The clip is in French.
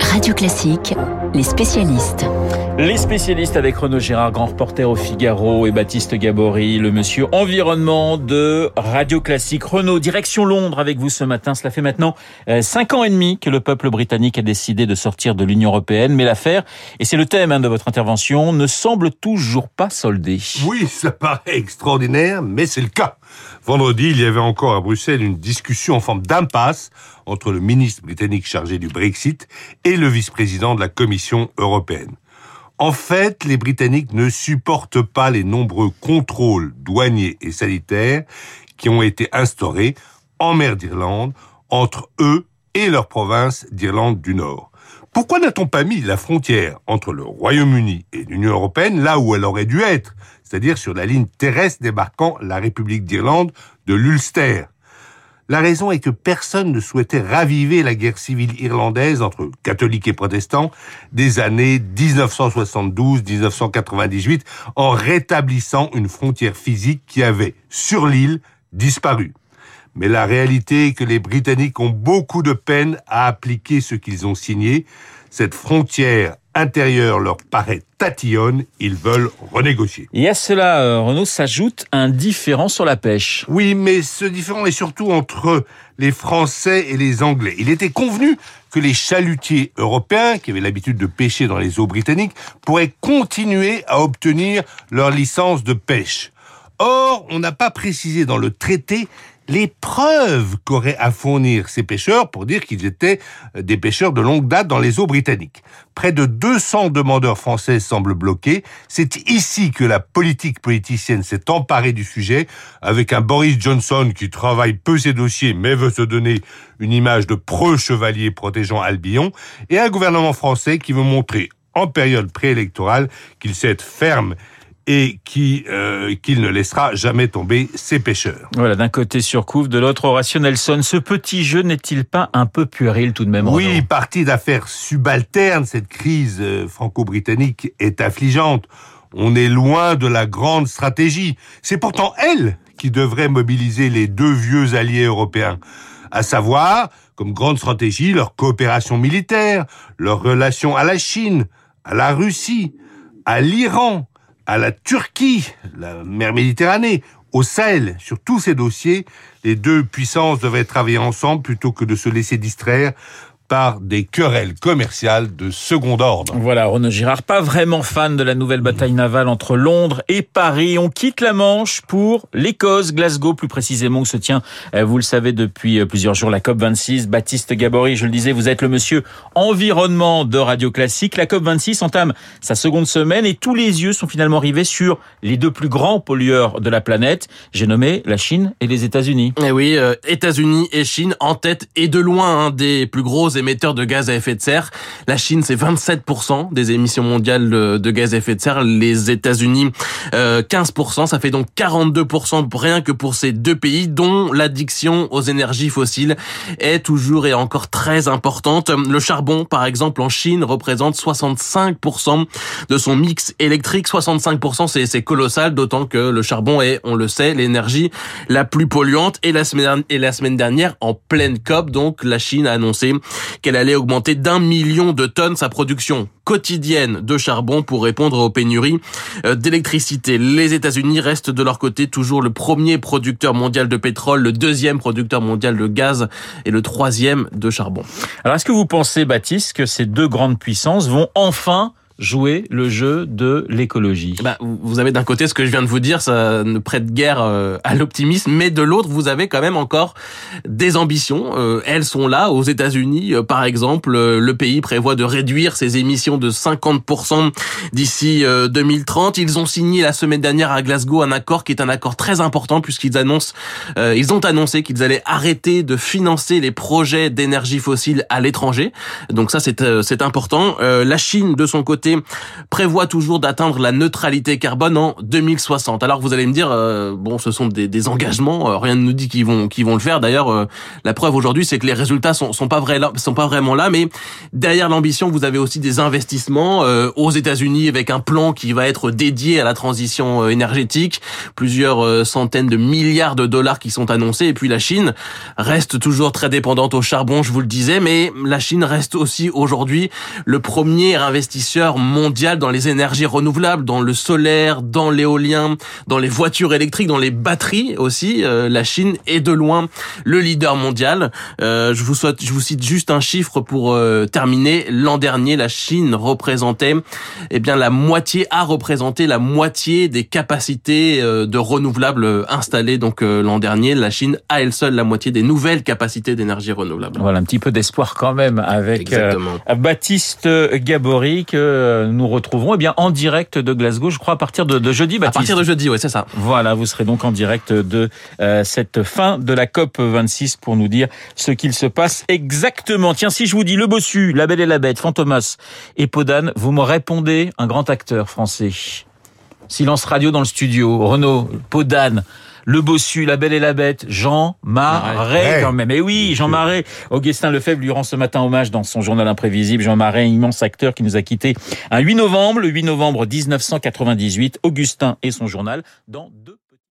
Radio Classique, les spécialistes. Les spécialistes avec Renaud Gérard, grand reporter au Figaro, et Baptiste Gabory, le monsieur environnement de Radio Classique. Renaud, direction Londres avec vous ce matin. Cela fait maintenant euh, cinq ans et demi que le peuple britannique a décidé de sortir de l'Union européenne, mais l'affaire, et c'est le thème hein, de votre intervention, ne semble toujours pas soldée. Oui, ça paraît extraordinaire, mais c'est le cas. Vendredi, il y avait encore à Bruxelles une discussion en forme d'impasse entre le ministre britannique chargé du Brexit et le vice-président de la Commission européenne. En fait, les Britanniques ne supportent pas les nombreux contrôles douaniers et sanitaires qui ont été instaurés en mer d'Irlande entre eux et leur province d'Irlande du Nord. Pourquoi n'a-t-on pas mis la frontière entre le Royaume-Uni et l'Union européenne là où elle aurait dû être, c'est-à-dire sur la ligne terrestre débarquant la République d'Irlande de l'Ulster la raison est que personne ne souhaitait raviver la guerre civile irlandaise entre catholiques et protestants des années 1972-1998 en rétablissant une frontière physique qui avait, sur l'île, disparu. Mais la réalité est que les Britanniques ont beaucoup de peine à appliquer ce qu'ils ont signé. Cette frontière intérieure leur paraît tatillonne, ils veulent renégocier. Et à cela, euh, Renault s'ajoute un différent sur la pêche. Oui, mais ce différent est surtout entre les Français et les Anglais. Il était convenu que les chalutiers européens, qui avaient l'habitude de pêcher dans les eaux britanniques, pourraient continuer à obtenir leur licence de pêche. Or, on n'a pas précisé dans le traité les preuves qu'auraient à fournir ces pêcheurs pour dire qu'ils étaient euh, des pêcheurs de longue date dans les eaux britanniques. Près de 200 demandeurs français semblent bloqués. C'est ici que la politique politicienne s'est emparée du sujet, avec un Boris Johnson qui travaille peu ses dossiers mais veut se donner une image de preux chevalier protégeant Albion, et un gouvernement français qui veut montrer en période préélectorale qu'il sait être ferme et qui euh, qu'il ne laissera jamais tomber ses pêcheurs. Voilà, d'un côté surcouvre, de l'autre Horatio Nelson. Ce petit jeu n'est-il pas un peu puéril tout de même Oui, partie d'affaires subalternes, cette crise euh, franco-britannique est affligeante. On est loin de la grande stratégie. C'est pourtant elle qui devrait mobiliser les deux vieux alliés européens, à savoir, comme grande stratégie, leur coopération militaire, leur relation à la Chine, à la Russie, à l'Iran, à la Turquie, la mer Méditerranée, au Sahel, sur tous ces dossiers, les deux puissances devraient travailler ensemble plutôt que de se laisser distraire par des querelles commerciales de second ordre. Voilà, Renaud Girard, pas vraiment fan de la nouvelle bataille navale entre Londres et Paris. On quitte la Manche pour l'Écosse, Glasgow plus précisément, où se tient, euh, vous le savez, depuis euh, plusieurs jours, la COP26. Baptiste Gabory, je le disais, vous êtes le monsieur environnement de Radio Classique. La COP26 entame sa seconde semaine et tous les yeux sont finalement rivés sur les deux plus grands pollueurs de la planète. J'ai nommé la Chine et les États-Unis. Eh oui, euh, États-Unis et Chine en tête et de loin un des plus gros émetteurs de gaz à effet de serre. La Chine, c'est 27% des émissions mondiales de gaz à effet de serre. Les États-Unis, 15%. Euh, Ça fait donc 42% rien que pour ces deux pays, dont l'addiction aux énergies fossiles est toujours et encore très importante. Le charbon, par exemple, en Chine, représente 65% de son mix électrique. 65%, c'est colossal, d'autant que le charbon est, on le sait, l'énergie la plus polluante. Et la semaine, et la semaine dernière, en pleine COP, donc, la Chine a annoncé qu'elle allait augmenter d'un million de tonnes sa production quotidienne de charbon pour répondre aux pénuries euh, d'électricité. Les États-Unis restent de leur côté toujours le premier producteur mondial de pétrole, le deuxième producteur mondial de gaz et le troisième de charbon. Alors est-ce que vous pensez, Baptiste, que ces deux grandes puissances vont enfin jouer le jeu de l'écologie bah, Vous avez d'un côté ce que je viens de vous dire, ça ne prête guère euh, à l'optimisme, mais de l'autre, vous avez quand même encore des ambitions. Euh, elles sont là. Aux États-Unis, euh, par exemple, le pays prévoit de réduire ses émissions de 50% d'ici 2030. Ils ont signé la semaine dernière à Glasgow un accord qui est un accord très important puisqu'ils annoncent, ils ont annoncé qu'ils allaient arrêter de financer les projets d'énergie fossile à l'étranger. Donc ça, c'est c'est important. la Chine, de son côté, prévoit toujours d'atteindre la neutralité carbone en 2060. Alors vous allez me dire, euh, bon, ce sont des, des engagements, euh, rien ne nous dit qu'ils vont qu'ils vont le faire. D'ailleurs, euh, la preuve aujourd'hui, c'est que les résultats sont sont pas vrais, sont pas vraiment là. Mais derrière l'ambition, vous avez aussi des investissements aux États-Unis avec un plan qui va être dédié à la transition énergétique, plusieurs centaines de milliards de dollars qui sont annoncés. Et puis la Chine reste toujours très dépendante au charbon, je vous le disais, mais la Chine reste aussi aujourd'hui le premier investisseur mondial dans les énergies renouvelables, dans le solaire, dans l'éolien, dans les voitures électriques, dans les batteries aussi. Euh, la Chine est de loin le leader mondial. Euh, je vous souhaite, je vous cite juste un chiffre pour euh, terminer. L'an dernier, la Chine représentait, eh bien, la moitié a représenté la moitié des capacités de renouvelables installées. Donc l'an dernier, la Chine a elle seule la moitié des nouvelles capacités d'énergie renouvelable. Voilà un petit peu d'espoir quand même avec Baptiste Gabory que nous retrouvons eh bien en direct de Glasgow, je crois à partir de, jeudi. Baptiste. À partir de jeudi, oui, c'est ça. Voilà, vous serez donc en direct de euh, cette fin de la COP 26 pour nous dire ce qu'il se passe exactement. Tiens, si je vous dis Le Bossu, La Belle et la Bête, Fantomas et Podane, vous me répondez un grand acteur français. Silence radio dans le studio. Renaud, Podane. Le Bossu, La Belle et la Bête, Jean Marais quand même. Et oui, Jean Marais. Augustin Lefebvre lui rend ce matin hommage dans son journal imprévisible. Jean Marais, immense acteur qui nous a quittés un 8 novembre, le 8 novembre 1998. Augustin et son journal dans deux